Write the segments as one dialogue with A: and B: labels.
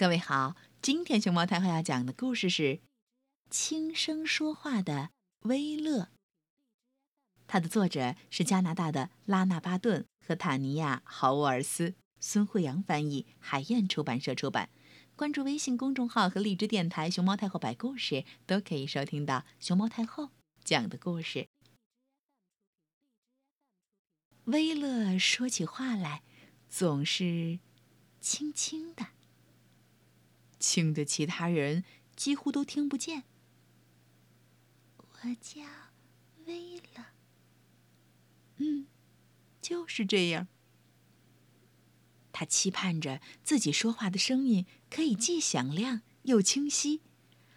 A: 各位好，今天熊猫太后要讲的故事是《轻声说话的威勒》。它的作者是加拿大的拉纳巴顿和塔尼亚豪沃尔斯，孙慧阳翻译，海燕出版社出版。关注微信公众号和荔枝电台“熊猫太后摆故事”，都可以收听到熊猫太后讲的故事。威勒说起话来，总是轻轻的。轻的其他人几乎都听不见。
B: 我叫威勒。
A: 嗯，就是这样。他期盼着自己说话的声音可以既响亮又清晰，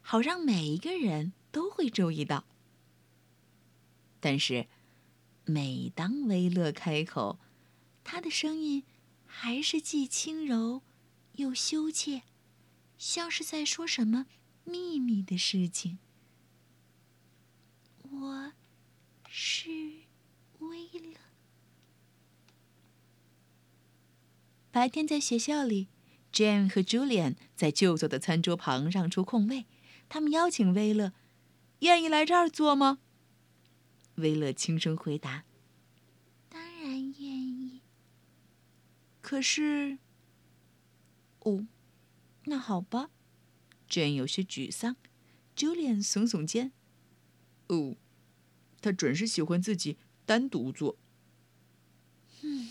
A: 好让每一个人都会注意到。但是，每当威勒开口，他的声音还是既轻柔又羞怯。像是在说什么秘密的事情。
B: 我是威勒。
A: 白天在学校里，Jane 和 Julian 在就座的餐桌旁让出空位，他们邀请威勒：“愿意来这儿坐吗？”威勒轻声回答：“
B: 当然愿意。”
A: 可是，哦。那好吧，Jane 有些沮丧，Julian 耸耸肩。哦，他准是喜欢自己单独坐。
B: 嗯，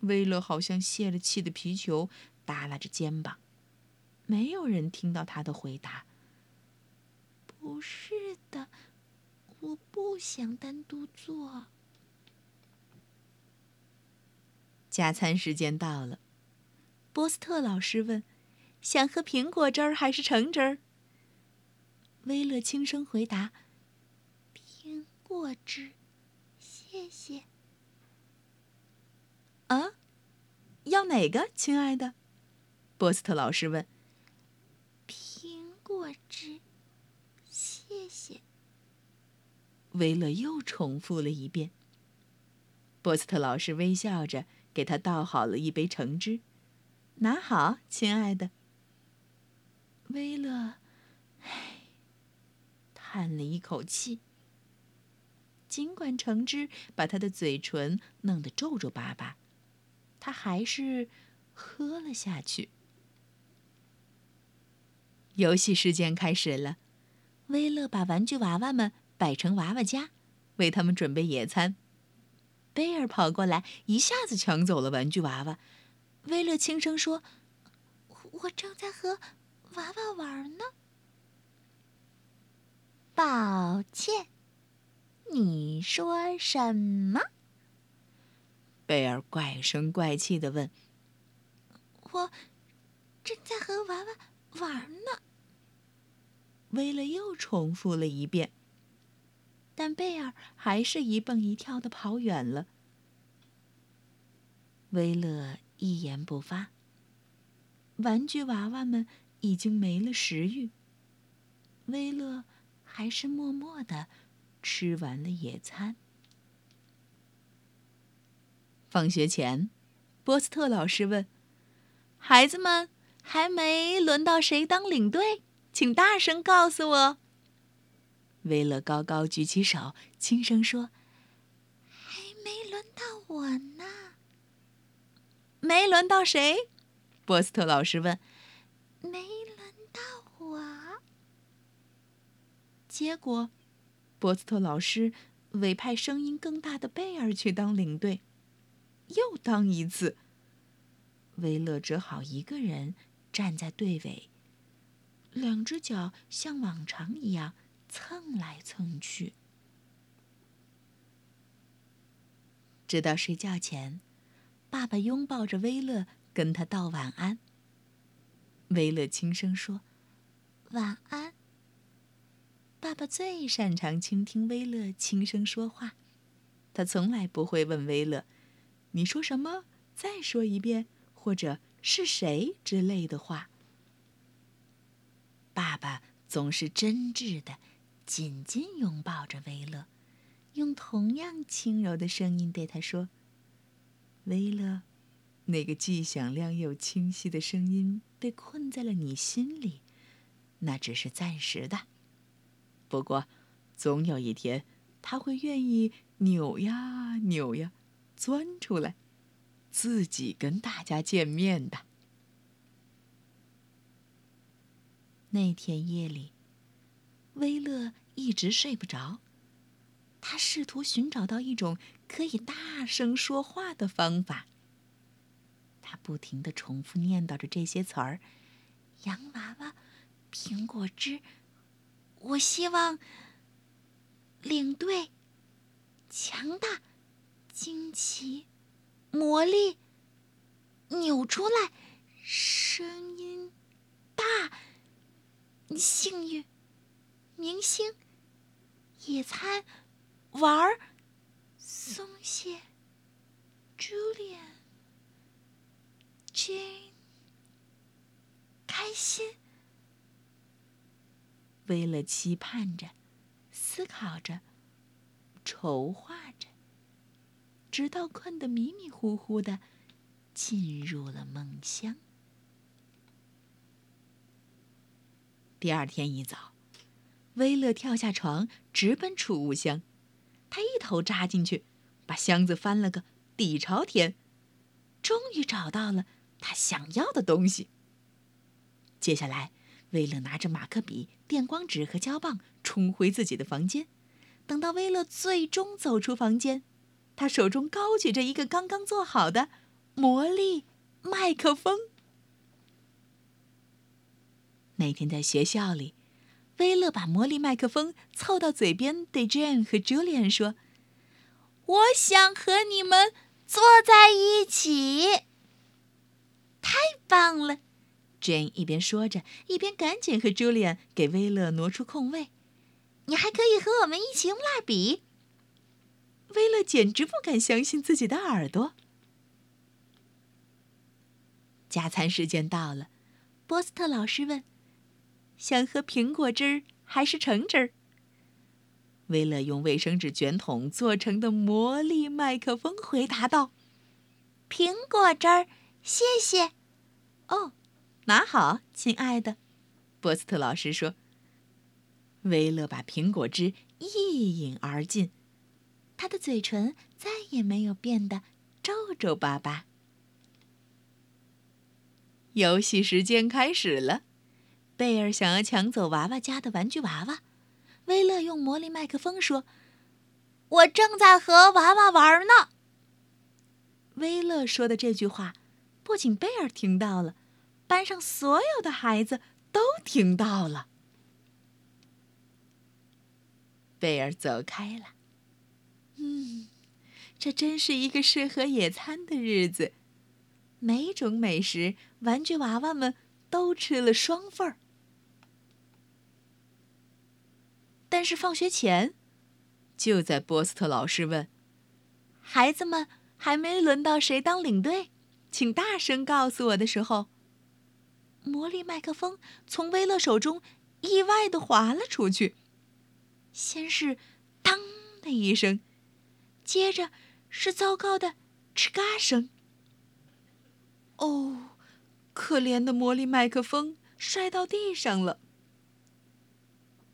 A: 威勒好像泄了气的皮球，耷拉着肩膀。没有人听到他的回答。
B: 不是的，我不想单独坐。
A: 加餐时间到了。波斯特老师问：“想喝苹果汁儿还是橙汁儿？”威勒轻声回答：“
B: 苹果汁，谢谢。”“
A: 啊，要哪个，亲爱的？”波斯特老师问。
B: “苹果汁，谢谢。”
A: 威勒又重复了一遍。波斯特老师微笑着给他倒好了一杯橙汁。拿好，亲爱的。威勒，唉，叹了一口气。尽管橙汁把他的嘴唇弄得皱皱巴巴，他还是喝了下去。游戏时间开始了，威勒把玩具娃娃们摆成娃娃家，为他们准备野餐。贝尔跑过来，一下子抢走了玩具娃娃。威勒轻声说：“
B: 我正在和娃娃玩呢。”
C: 抱歉，你说什么？
A: 贝尔怪声怪气的问。
B: “我正在和娃娃玩呢。”
A: 威勒又重复了一遍，但贝尔还是一蹦一跳的跑远了。威勒。一言不发。玩具娃娃们已经没了食欲。威勒还是默默的吃完了野餐。放学前，波斯特老师问：“孩子们，还没轮到谁当领队？请大声告诉我。”威勒高高举起手，轻声说：“
B: 还没轮到我呢。”
A: 没轮到谁？波斯特老师问。
B: 没轮到我。
A: 结果，波斯特老师委派声音更大的贝尔去当领队，又当一次。威勒只好一个人站在队尾，两只脚像往常一样蹭来蹭去，直到睡觉前。爸爸拥抱着威勒，跟他道晚安。威勒轻声说：“
B: 晚安。”
A: 爸爸最擅长倾听威勒轻声说话，他从来不会问威勒：“你说什么？再说一遍，或者是谁之类的话。”爸爸总是真挚的紧紧拥抱着威勒，用同样轻柔的声音对他说。威勒，那个既响亮又清晰的声音被困在了你心里，那只是暂时的。不过，总有一天，他会愿意扭呀扭呀，钻出来，自己跟大家见面的。那天夜里，威勒一直睡不着。他试图寻找到一种可以大声说话的方法。他不停的重复念叨着这些词儿：“
B: 洋娃娃，苹果汁，我希望领队，强大，惊奇，魔力，扭出来，声音大，幸运，明星，野餐。”玩儿，松懈，Julian，Jane，开心。
A: 为了期盼着，思考着，筹划着，直到困得迷迷糊糊的，进入了梦乡。第二天一早，威勒跳下床，直奔储物箱。他一头扎进去，把箱子翻了个底朝天，终于找到了他想要的东西。接下来，威勒拿着马克笔、电光纸和胶棒冲回自己的房间。等到威勒最终走出房间，他手中高举着一个刚刚做好的魔力麦克风。那天在学校里。威勒把魔力麦克风凑到嘴边，对 Jane 和 Julian 说：“
B: 我想和你们坐在一起。”
A: 太棒了！Jane 一边说着，一边赶紧和 Julian 给威勒挪出空位。
B: 你还可以和我们一起用蜡笔。
A: 威勒简直不敢相信自己的耳朵。加餐时间到了，波斯特老师问。想喝苹果汁儿还是橙汁儿？威勒用卫生纸卷筒做成的魔力麦克风回答道：“
B: 苹果汁儿，谢谢。”
A: 哦，拿好，亲爱的，波斯特老师说。威勒把苹果汁一饮而尽，他的嘴唇再也没有变得皱皱巴巴。游戏时间开始了。贝尔想要抢走娃娃家的玩具娃娃，威勒用魔力麦克风说：“
B: 我正在和娃娃玩呢。”
A: 威勒说的这句话，不仅贝尔听到了，班上所有的孩子都听到了。贝尔走开了。嗯，这真是一个适合野餐的日子，每种美食，玩具娃娃们都吃了双份儿。但是放学前，就在波斯特老师问：“孩子们还没轮到谁当领队，请大声告诉我的时候，魔力麦克风从威勒手中意外的滑了出去。先是‘当’的一声，接着是糟糕的‘吱嘎’声。哦，可怜的魔力麦克风摔到地上了。”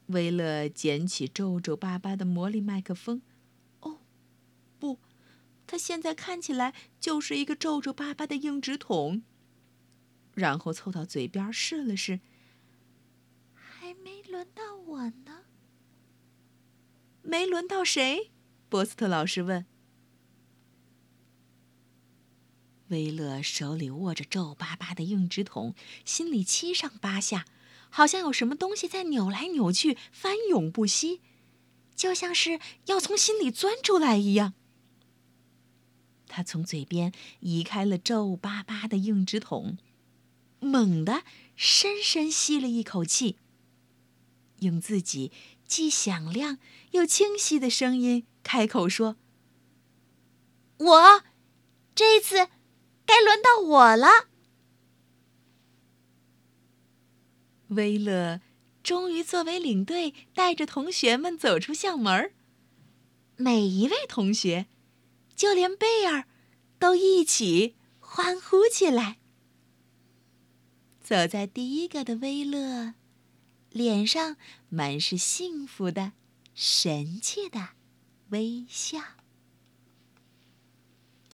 A: 威勒捡起皱皱巴巴的魔力麦克风，哦，不，它现在看起来就是一个皱皱巴巴的硬纸筒。然后凑到嘴边试了试，
B: 还没轮到我呢。
A: 没轮到谁？波斯特老师问。威勒手里握着皱巴巴的硬纸筒，心里七上八下。好像有什么东西在扭来扭去，翻涌不息，就像是要从心里钻出来一样。他从嘴边移开了皱巴巴的硬纸筒，猛地深深吸了一口气，用自己既响亮又清晰的声音开口说：“
B: 我，这次该轮到我了。”
A: 威乐终于作为领队带着同学们走出校门儿。每一位同学就连贝儿都一起欢呼起来。走在第一个的威乐脸上满是幸福的神气的微笑。